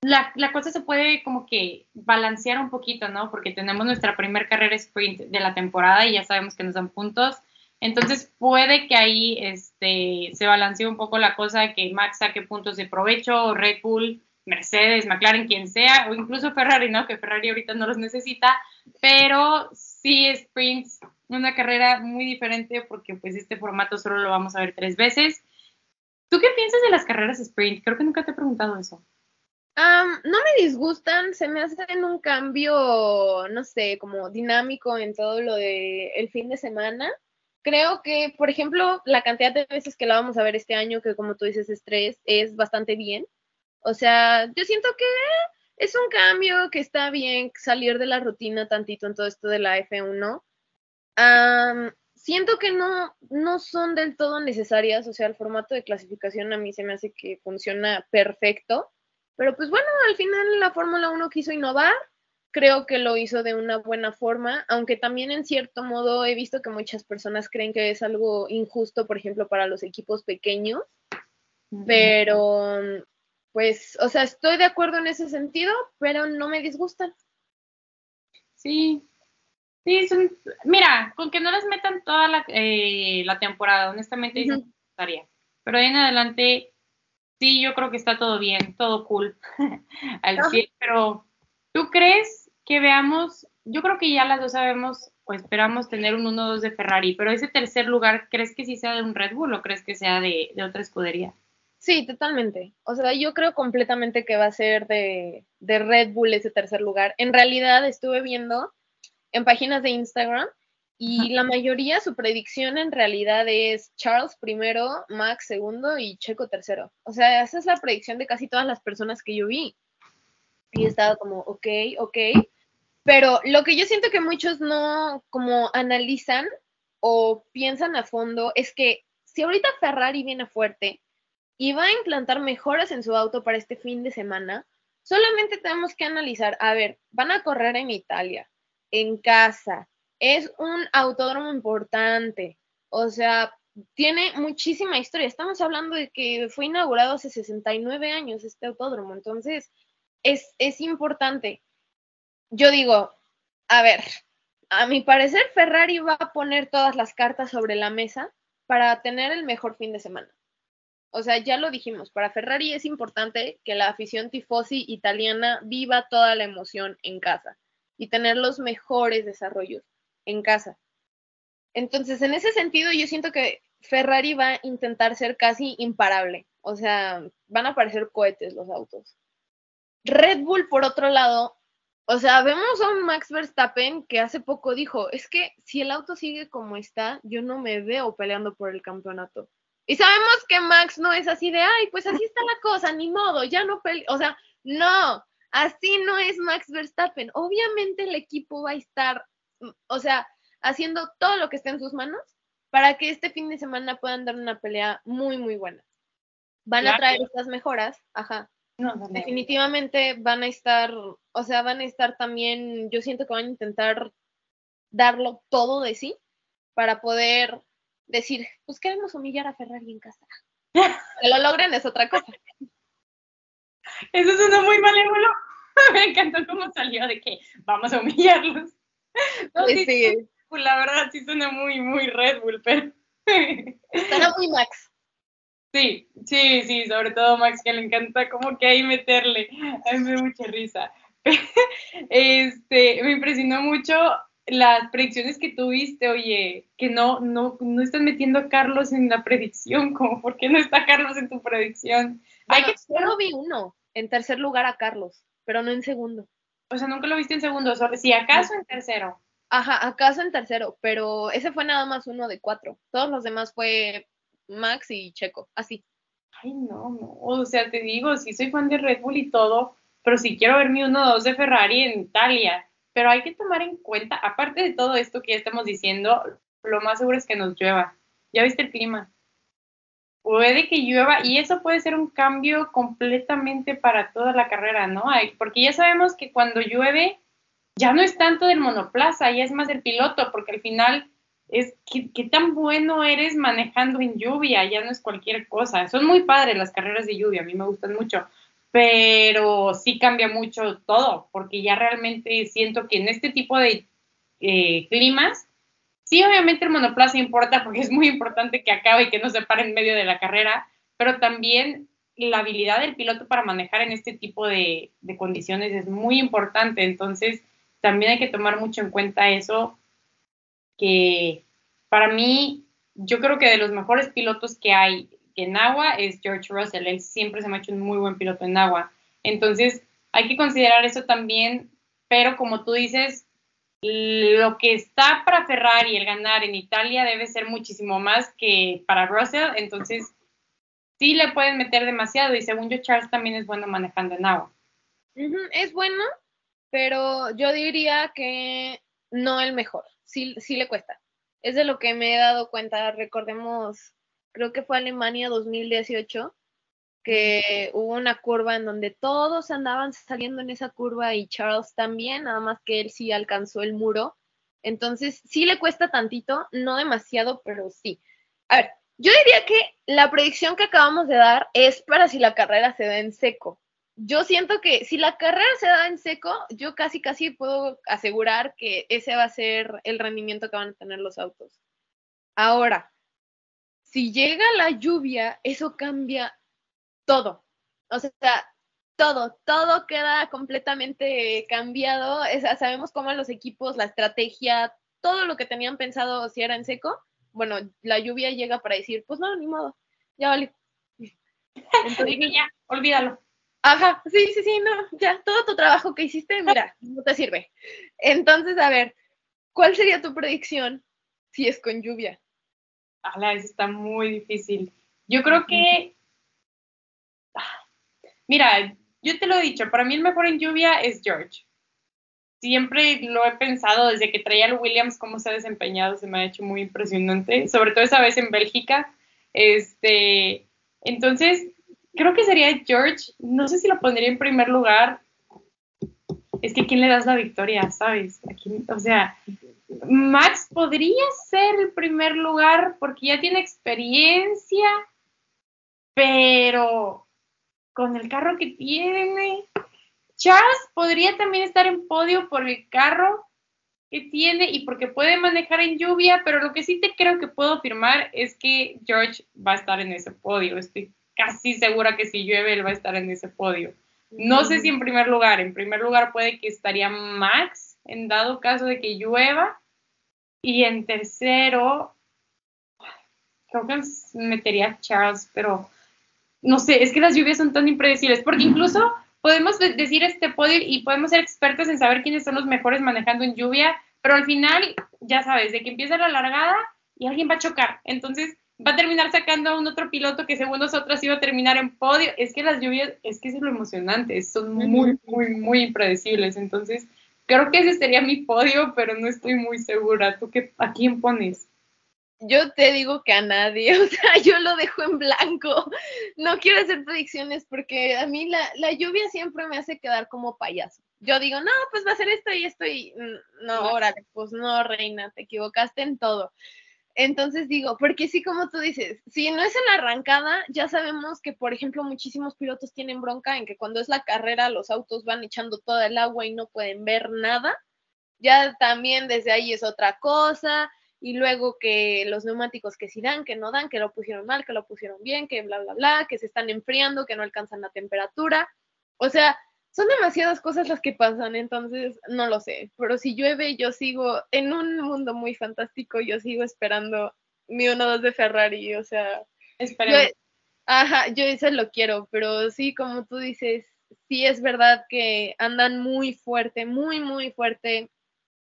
Speaker 2: la, la, cosa se puede como que balancear un poquito, ¿no? Porque tenemos nuestra primera carrera sprint de la temporada y ya sabemos que nos dan puntos. Entonces puede que ahí este, se balancee un poco la cosa, que Max saque puntos de provecho, Red Bull, Mercedes, McLaren, quien sea, o incluso Ferrari, ¿no? Que Ferrari ahorita no los necesita, pero sí sprints, una carrera muy diferente porque pues este formato solo lo vamos a ver tres veces. ¿Tú qué piensas de las carreras sprint? Creo que nunca te he preguntado eso.
Speaker 1: no me disgustan, se me hacen un cambio, no sé, como dinámico en todo lo de el fin de semana creo que, por ejemplo, la cantidad de veces que la vamos a ver este año, que como tú dices, estrés, es bastante bien. O sea, yo siento que es un cambio que está bien salir de la rutina tantito en todo esto de la F1. siento que no, no son del todo necesarias, o sea, el formato de clasificación a mí se me hace que funciona perfecto, pero pues bueno, al final la Fórmula 1 quiso innovar creo que lo hizo de una buena forma, aunque también en cierto modo he visto que muchas personas creen que es algo injusto, por ejemplo, para los equipos pequeños, pero pues, o sea, estoy de acuerdo en ese sentido, pero no me disgustan.
Speaker 2: Sí, sí, mira, con que no las metan toda la, eh, la temporada, honestamente, uh estaría. Pero ahí en adelante, sí, yo creo que está todo bien, todo cool al pero ¿tú crees que veamos, yo creo que ya las dos sabemos o esperamos tener un 1-2 de Ferrari, pero ese tercer lugar, ¿crees que sí sea de un Red Bull o crees que sea de, otra escudería?
Speaker 1: Sí, totalmente. O sea, yo creo completamente que va a ser de, de, Red Bull ese tercer lugar. En realidad estuve viendo en páginas de Instagram Y la mayoría, su predicción en realidad es Charles primero, Max segundo y Checo tercero. O sea, esa es la predicción de casi todas las personas que yo vi. Y estaba como, ok, ok. Pero lo que yo siento que muchos no como analizan o piensan a fondo es que si ahorita Ferrari viene fuerte y va a implantar mejoras en su auto para este fin de semana, solamente tenemos que analizar, a ver, van a correr en Italia, en casa, es un autódromo importante, o sea, tiene muchísima historia. Estamos hablando de que fue inaugurado hace 69 años este autódromo, entonces es, es importante. Yo digo, a ver, a mi parecer Ferrari va a poner todas las cartas sobre la mesa para tener el mejor fin de semana. O sea, ya lo dijimos, para Ferrari es importante que la afición tifosi italiana viva toda la emoción en casa y tener los mejores desarrollos en casa. Entonces, en ese sentido, yo siento que Ferrari va a intentar ser casi imparable. O sea, van a parecer cohetes los autos. Red Bull, por otro lado, o sea, vemos a un Max Verstappen que hace poco dijo, es que si el auto sigue como está, yo no me veo peleando por el campeonato. Y sabemos que Max no es así de, ay, pues así está la cosa, ni modo, ya no pelea. O sea, no, así no es Max Verstappen. Obviamente el equipo va a estar o sea, haciendo todo lo que esté en sus manos para que este fin de semana puedan dar una pelea muy, muy buena. Van a traer estas mejoras, ajá. Definitivamente van a estar, o sea, van a estar también, yo siento que van a intentar darlo todo de sí para poder decir, pues queremos humillar a Ferrari en casa. que lo logren es otra cosa.
Speaker 2: Eso suena muy malévolo. Me encantó cómo salió de que vamos a humillarlos. Pues sí, La verdad sí suena muy, muy Red Bull, pero...
Speaker 1: Suena muy Max.
Speaker 2: Sí, sí, sí, sobre todo Max, que le encanta como que ahí meterle. A mí me da mucha risa. Este, me impresionó mucho las predicciones que tuviste, oye, que no, no, no estás metiendo a Carlos en la predicción, como por qué no está Carlos en tu predicción.
Speaker 1: Hay que solo vi uno, en tercer lugar a Carlos, pero no en segundo.
Speaker 2: O sea, nunca lo viste en segundo, si acaso en tercero.
Speaker 1: Ajá, acaso en tercero, pero ese fue nada más uno de cuatro. Todos los demás fue Max y Checo, así.
Speaker 2: Ay, no, no. O sea, te digo, sí soy fan de Red Bull y todo, pero sí quiero ver mi 1-2 de Ferrari en Italia. Pero hay que tomar en cuenta, aparte de todo esto que ya estamos diciendo, lo más seguro es que nos llueva. ¿Ya viste el clima? puede que llueva y eso puede ser un cambio completamente para toda la carrera, ¿no? Porque ya sabemos que cuando llueve ya no es tanto del monoplaza, ya es más del piloto, porque al final es qué, tan bueno eres manejando en lluvia, ya no es cualquier cosa. Son muy padres las carreras de lluvia, a mí me gustan mucho, pero sí cambia mucho todo, porque ya realmente siento que en este tipo de eh, climas Sí, obviamente el monoplaza importa porque es muy importante que acabe y que no se pare en medio de la carrera, pero también la habilidad del piloto para manejar en este tipo de, condiciones es muy importante. Entonces, también hay que tomar mucho en cuenta eso, que para mí, yo creo que de los mejores pilotos que hay en agua es George Russell. Él siempre se me ha hecho un muy buen piloto en agua. Entonces, hay que considerar eso también, pero como tú dices, lo que está para Ferrari el ganar en Italia debe ser muchísimo más que para Russell, entonces sí le pueden meter demasiado y según yo Charles también es bueno manejando en agua.
Speaker 1: es bueno, pero yo diría que no el mejor, sí, sí le cuesta. Es de lo que me he dado cuenta, recordemos, creo que fue Alemania 2018, que hubo una curva en donde todos andaban saliendo en esa curva y Charles también, nada más que él sí alcanzó el muro. Entonces, sí le cuesta tantito, no demasiado, pero sí. A ver, yo diría que la predicción que acabamos de dar es para si la carrera se da en seco. Yo siento que si la carrera se da en seco, yo casi casi puedo asegurar que ese va a ser el rendimiento que van a tener los autos. Ahora, si llega la lluvia, eso cambia todo. O sea, todo, todo queda completamente cambiado. sabemos cómo los equipos, la estrategia, todo lo que tenían pensado si era en seco, bueno, la lluvia llega para decir, pues no, ni modo, ya vale.
Speaker 2: Entonces, ya, olvídalo.
Speaker 1: Ajá, sí, sí, sí, no, ya, todo tu trabajo que hiciste, mira, no te sirve. Entonces, a ver, ¿cuál sería tu predicción si es con lluvia.
Speaker 2: Ala, eso está muy difícil. Yo creo que, ah, mira, yo te lo he dicho, para mí el mejor en lluvia es George. Siempre lo he pensado desde que traía al Williams, cómo se ha desempeñado, se me ha hecho muy impresionante, sobre todo esa vez en Bélgica. Este, entonces, creo que sería George, no sé si lo pondría en primer lugar. Es que ¿quién le das la victoria, sabes? o sea, Max podría ser el primer lugar porque ya tiene experiencia, pero con el carro que tiene. Charles podría también estar en podio por el carro que tiene y porque puede manejar en lluvia, pero lo que sí te creo que puedo afirmar es que George va a estar en ese podio. Estoy casi segura que si llueve él va a estar en ese podio. No sé si en primer lugar, en primer lugar puede que estaría Max en dado caso de que llueva y en tercero creo que metería Charles, pero no sé, es que las lluvias son tan impredecibles, porque incluso podemos decir este podio y podemos ser expertos en saber quiénes son los mejores manejando en lluvia, pero al final, ya sabes, de que empieza la largada y alguien va a chocar. Entonces, va a terminar sacando a un otro piloto que según nosotros iba a terminar en podio. Es que las lluvias, es que es lo emocionante, son muy, muy, muy impredecibles. Entonces, creo que ese sería mi podio, pero no estoy muy segura. ¿Tú qué, a quién pones?
Speaker 1: Yo te digo que a nadie, o sea, yo lo dejo en blanco. No quiero hacer predicciones porque a mí la, la lluvia siempre me hace quedar como payaso. Yo digo, no, pues va a ser esto y esto y mm, no, órale, pues no, reina, te equivocaste en todo. Entonces digo, porque sí, como tú dices, si no es en la arrancada, ya sabemos que, por ejemplo, muchísimos pilotos tienen bronca en que cuando es la carrera los autos van echando toda el agua y no pueden ver nada. Ya también desde ahí es otra cosa. Y luego que los neumáticos que sí dan, que no dan, que lo pusieron mal, que lo pusieron bien, que bla, bla, bla, que se están enfriando, que no alcanzan la temperatura. O sea, son demasiadas cosas las que pasan, entonces no lo sé. Pero si llueve, yo sigo en un mundo muy fantástico, yo sigo esperando mi 1-2 de Ferrari, o sea.
Speaker 2: Esperemos.
Speaker 1: ajá, yo eso lo quiero, pero sí, como tú dices, sí es verdad que andan muy fuerte, muy, muy fuerte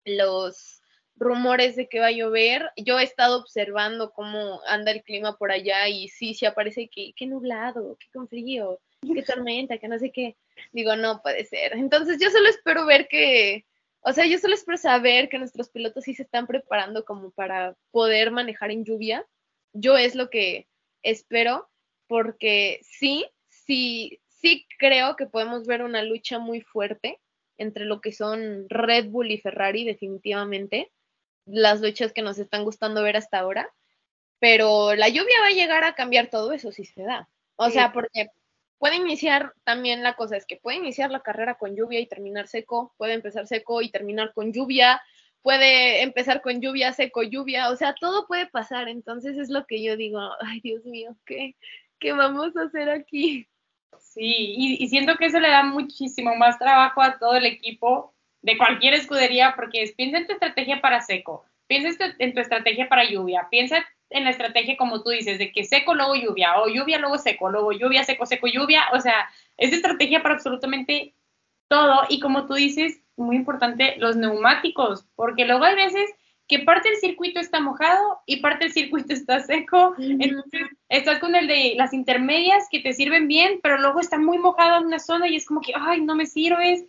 Speaker 1: los rumores de que va a llover. Yo he estado observando cómo anda el clima por allá y sí, se aparece que, qué nublado, qué con frío, qué tormenta, que no sé qué. Digo, no puede ser. Entonces yo solo espero ver que, o sea, yo solo espero saber que nuestros pilotos sí se están preparando como para poder manejar en lluvia. Yo es lo que espero, porque sí, sí, sí creo que podemos ver una lucha muy fuerte entre lo que son Red Bull y Ferrari, definitivamente. Las luchas que nos están gustando ver hasta ahora. Pero la lluvia va a llegar a cambiar todo eso si se da. O sea, porque puede iniciar también la cosa es que puede iniciar la carrera con lluvia y terminar seco, puede empezar seco y terminar con lluvia, puede empezar con lluvia, seco, lluvia, o sea, todo puede pasar, entonces es lo que yo digo, ay Dios mío, ¿qué, qué vamos a hacer aquí?
Speaker 2: Sí, y, siento que eso le da muchísimo más trabajo a todo el equipo de cualquier escudería, porque es, piensa en tu estrategia para seco, piensa en tu estrategia para lluvia, piensa en la estrategia, como tú dices, de que seco, luego lluvia, o lluvia, luego seco, luego lluvia, seco, seco, lluvia, o sea, es estrategia para absolutamente todo. Y como tú dices, muy importante, los neumáticos, porque luego hay veces que parte del circuito está mojado y parte del circuito está seco. Entonces, estás con el de las intermedias que te sirven bien, pero luego está muy mojado en una zona y es como que, ay, no me sirves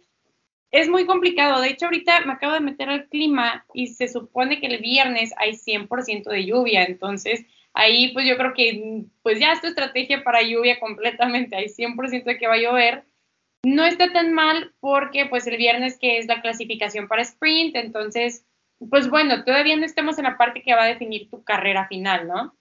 Speaker 2: es muy complicado. De hecho, ahorita me acabo de meter al clima y se supone que el viernes hay 100% de lluvia. Entonces, ahí pues yo creo que pues ya es tu estrategia para lluvia completamente. Hay 100% de que va a llover. No está tan mal porque pues el viernes que es la clasificación para sprint, entonces pues bueno, todavía no estamos en la parte que va a definir tu carrera final, ¿no?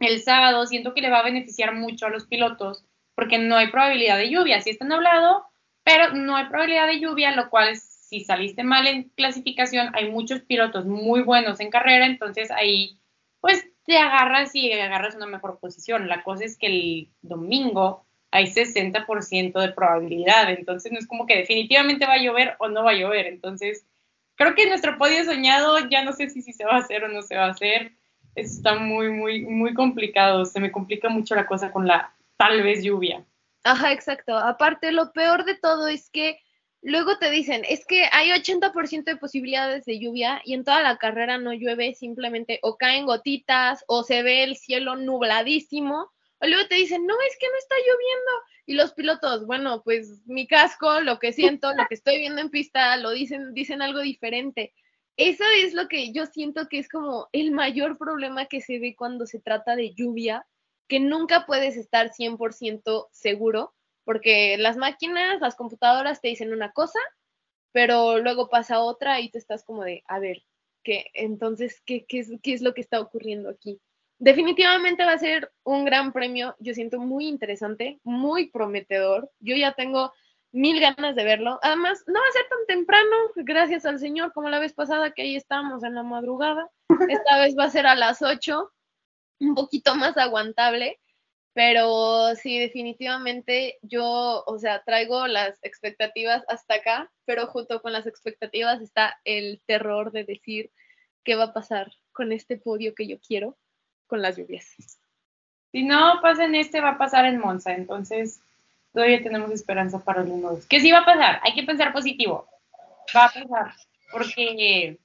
Speaker 2: El sábado siento que le va a beneficiar mucho a los pilotos porque no hay probabilidad de lluvia. Si está nublado, pero no hay probabilidad de lluvia, lo cual si saliste mal en clasificación, hay muchos pilotos muy buenos en carrera, entonces ahí pues te agarras y agarras una mejor posición. La cosa es que el domingo hay 60% de probabilidad, entonces no es como que definitivamente va a llover o no va a llover, entonces creo que nuestro podio soñado ya no sé si, si se va a hacer o no se va a hacer, está muy, muy, muy complicado, se me complica mucho la cosa con la tal vez lluvia.
Speaker 1: Ajá, exacto. Aparte, lo peor de todo es que luego te dicen, es que hay 80% de posibilidades de lluvia y en toda la carrera no llueve, simplemente o caen gotitas o se ve el cielo nubladísimo. O luego te dicen, no, es que no está lloviendo. Y los pilotos, bueno, pues mi casco, lo que siento, lo que estoy viendo en pista, lo dicen, dicen algo diferente. Eso es lo que yo siento que es como el mayor problema que se ve cuando se trata de lluvia, que nunca puedes estar 100% seguro porque las máquinas, las computadoras te dicen una cosa, pero luego pasa otra y tú estás como de, a ver, ¿qué? Entonces, ¿qué, es, ¿qué es lo que está ocurriendo aquí? Definitivamente va a ser un gran premio, yo siento muy interesante, muy prometedor. Yo ya tengo mil ganas de verlo. Además, no va a ser tan temprano, gracias al Señor, como la vez pasada que ahí estábamos en la madrugada. Esta vez va a ser a las 8, un poquito más aguantable. Pero sí, definitivamente yo, o sea, traigo las expectativas hasta acá, pero junto con las expectativas está el terror de decir qué va a pasar con este podio que yo quiero con las lluvias.
Speaker 2: Si no pasa en este, va a pasar en Monza, entonces todavía tenemos esperanza para el 1 Que sí va a pasar, hay que pensar positivo. Va a pasar, porque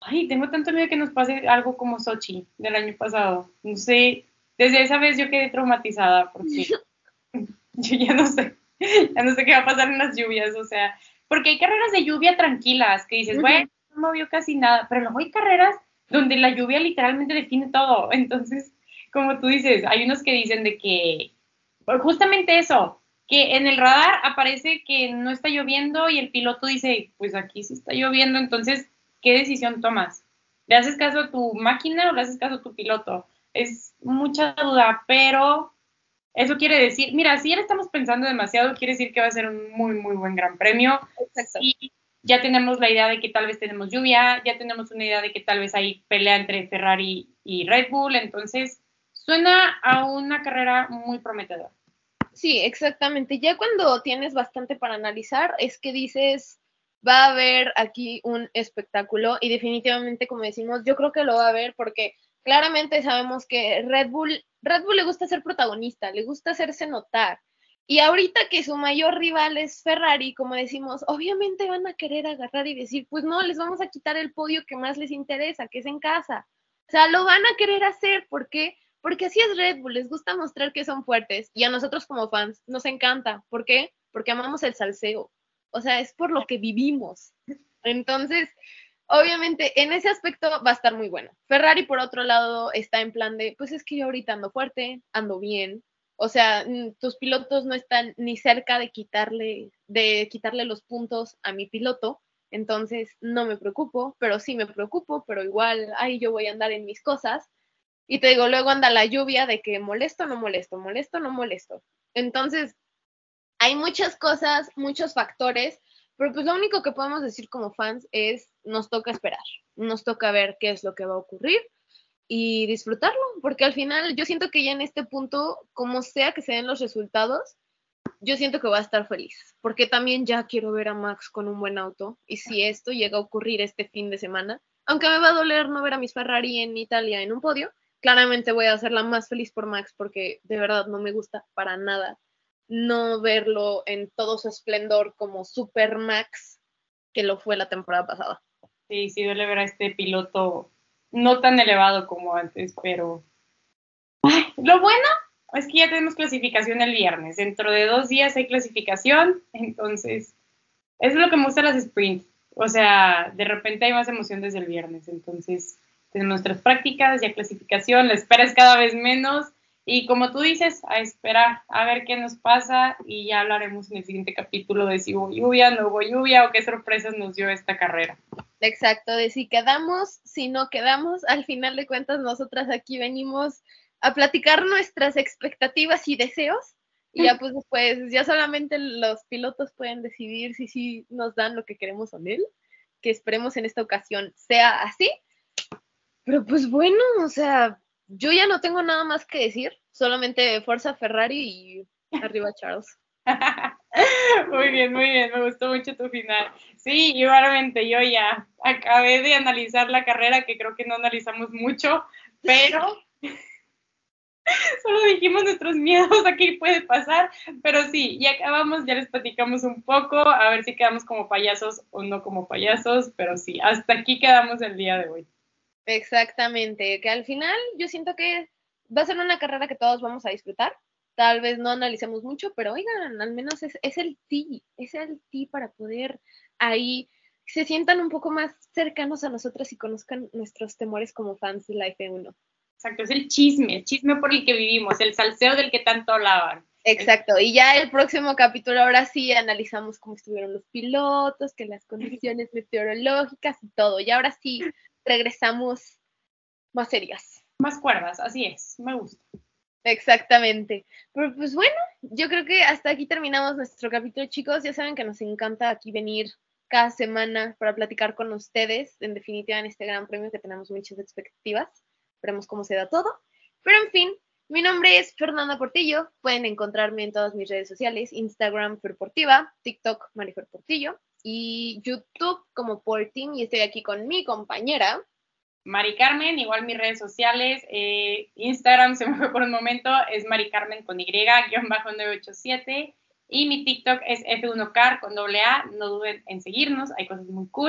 Speaker 2: ay, tengo tanto miedo que nos pase algo como Sochi del año pasado. No sé, desde esa vez yo quedé traumatizada porque yo ya no sé, ya no sé qué va a pasar en las lluvias, o sea, porque hay carreras de lluvia tranquilas que dices, bueno, no vio casi nada, pero luego hay carreras donde la lluvia literalmente define todo, entonces, como tú dices, hay unos que dicen de que, justamente eso, que en el radar aparece que no está lloviendo y el piloto dice, pues aquí sí está lloviendo, entonces, ¿qué decisión tomas? ¿Le haces caso a tu máquina o le haces caso a tu piloto? es mucha duda, pero eso quiere decir, mira, si ya estamos pensando demasiado, quiere decir que va a ser un muy, muy buen gran premio. Y ya tenemos la idea de que tal vez tenemos lluvia, ya tenemos una idea de que tal vez hay pelea entre Ferrari y Red Bull, entonces suena a una carrera muy prometedora.
Speaker 1: Sí, exactamente. Ya cuando tienes bastante para analizar, es que dices, va a haber aquí un espectáculo y definitivamente, como decimos, yo creo que lo va a haber porque claramente sabemos que Red Bull, Red Bull le gusta ser protagonista, le gusta hacerse notar. Y ahorita que su mayor rival es Ferrari, como decimos, obviamente van a querer agarrar y decir, pues no, les vamos a quitar el podio que más les interesa, que es en casa. O sea, lo van a querer hacer, ¿por qué? Porque así es Red Bull, les gusta mostrar que son fuertes y a nosotros como fans nos encanta. ¿Por qué? Porque amamos el salseo. O sea, es por lo que vivimos. Entonces, obviamente en ese aspecto va a estar muy bueno. Ferrari, por otro lado, está en plan de, pues es que yo ahorita ando fuerte, ando bien. O sea, tus pilotos no están ni cerca de quitarle, de quitarle los puntos a mi piloto. Entonces, no me preocupo, pero sí me preocupo, pero igual ahí yo voy a andar en mis cosas. Y te digo, luego anda la lluvia de que molesto, no molesto, molesto, no molesto. Entonces, hay muchas cosas, muchos factores pero pues lo único que podemos decir como fans es, nos toca esperar, nos toca ver qué es lo que va a ocurrir y disfrutarlo, porque al final yo siento que ya en este punto, como sea que se den los resultados, yo siento que va a estar feliz, porque también ya quiero ver a Max con un buen auto y si esto llega a ocurrir este fin de semana, aunque me va a doler no ver a mis Ferrari en Italia en un podio, claramente voy a hacerla más feliz por Max porque de verdad no me gusta para nada no verlo en todo su esplendor como Super Max que lo fue la temporada pasada.
Speaker 2: Sí, sí duele ver a este piloto no tan elevado como antes, pero lo bueno es que ya tenemos clasificación el viernes. Dentro de dos días hay clasificación, entonces es lo que me gusta las sprints. O sea, de repente hay más emoción desde el viernes. Entonces, tenemos nuestras prácticas, ya clasificación, la espera es cada vez menos y como tú dices, a esperar a ver qué nos pasa y ya hablaremos en el siguiente capítulo de si hubo lluvia, no hubo lluvia o qué sorpresas nos dio esta carrera.
Speaker 1: Exacto, de si quedamos, si no quedamos, al final de cuentas nosotras aquí venimos a platicar nuestras expectativas y deseos y ya pues después ya solamente los pilotos pueden decidir si sí nos dan lo que queremos o él, que esperemos en esta ocasión sea así. Pero pues bueno, o sea, yo ya no tengo nada más que decir, solamente fuerza Ferrari y arriba Charles.
Speaker 2: muy bien, muy bien, me gustó mucho tu final. Sí, igualmente yo ya acabé de analizar la carrera, que creo que no analizamos mucho, pero Solo dijimos nuestros miedos a qué puede pasar, pero sí, ya acabamos, ya les platicamos un poco, a ver si quedamos como payasos o no como payasos, pero sí, hasta aquí quedamos el día de hoy.
Speaker 1: Exactamente, que al final yo siento que va a ser una carrera que todos vamos a disfrutar. Tal vez no analicemos mucho, pero oigan, al menos es, es el ti, es el ti para poder ahí se sientan un poco más cercanos a nosotros y conozcan nuestros temores como fans de la F1.
Speaker 2: Exacto, es el chisme, el chisme por el que vivimos, el salseo del que tanto hablaban.
Speaker 1: Exacto, y ya el próximo capítulo, ahora sí analizamos cómo estuvieron los pilotos, que las condiciones meteorológicas y todo. Y ahora sí regresamos más serias.
Speaker 2: Más cuerdas, así es, me gusta.
Speaker 1: Exactamente. Pero pues bueno, yo creo que hasta aquí terminamos nuestro capítulo, chicos. Ya saben que nos encanta aquí venir cada semana para platicar con ustedes. En definitiva, en este gran premio que tenemos muchas expectativas. Veremos cómo se da todo. Pero en fin, mi nombre es Fernanda Portillo. Pueden encontrarme en todas mis redes sociales: Instagram, Ferportiva, TikTok, Marifer Portillo y YouTube como Porting. Y estoy aquí con mi compañera.
Speaker 2: Mari Carmen, igual mis redes sociales, eh, Instagram se me fue por un momento, es Mari Carmen con Y, guion bajo 987, y mi TikTok es F1car con doble A, no duden en seguirnos, hay cosas muy cool.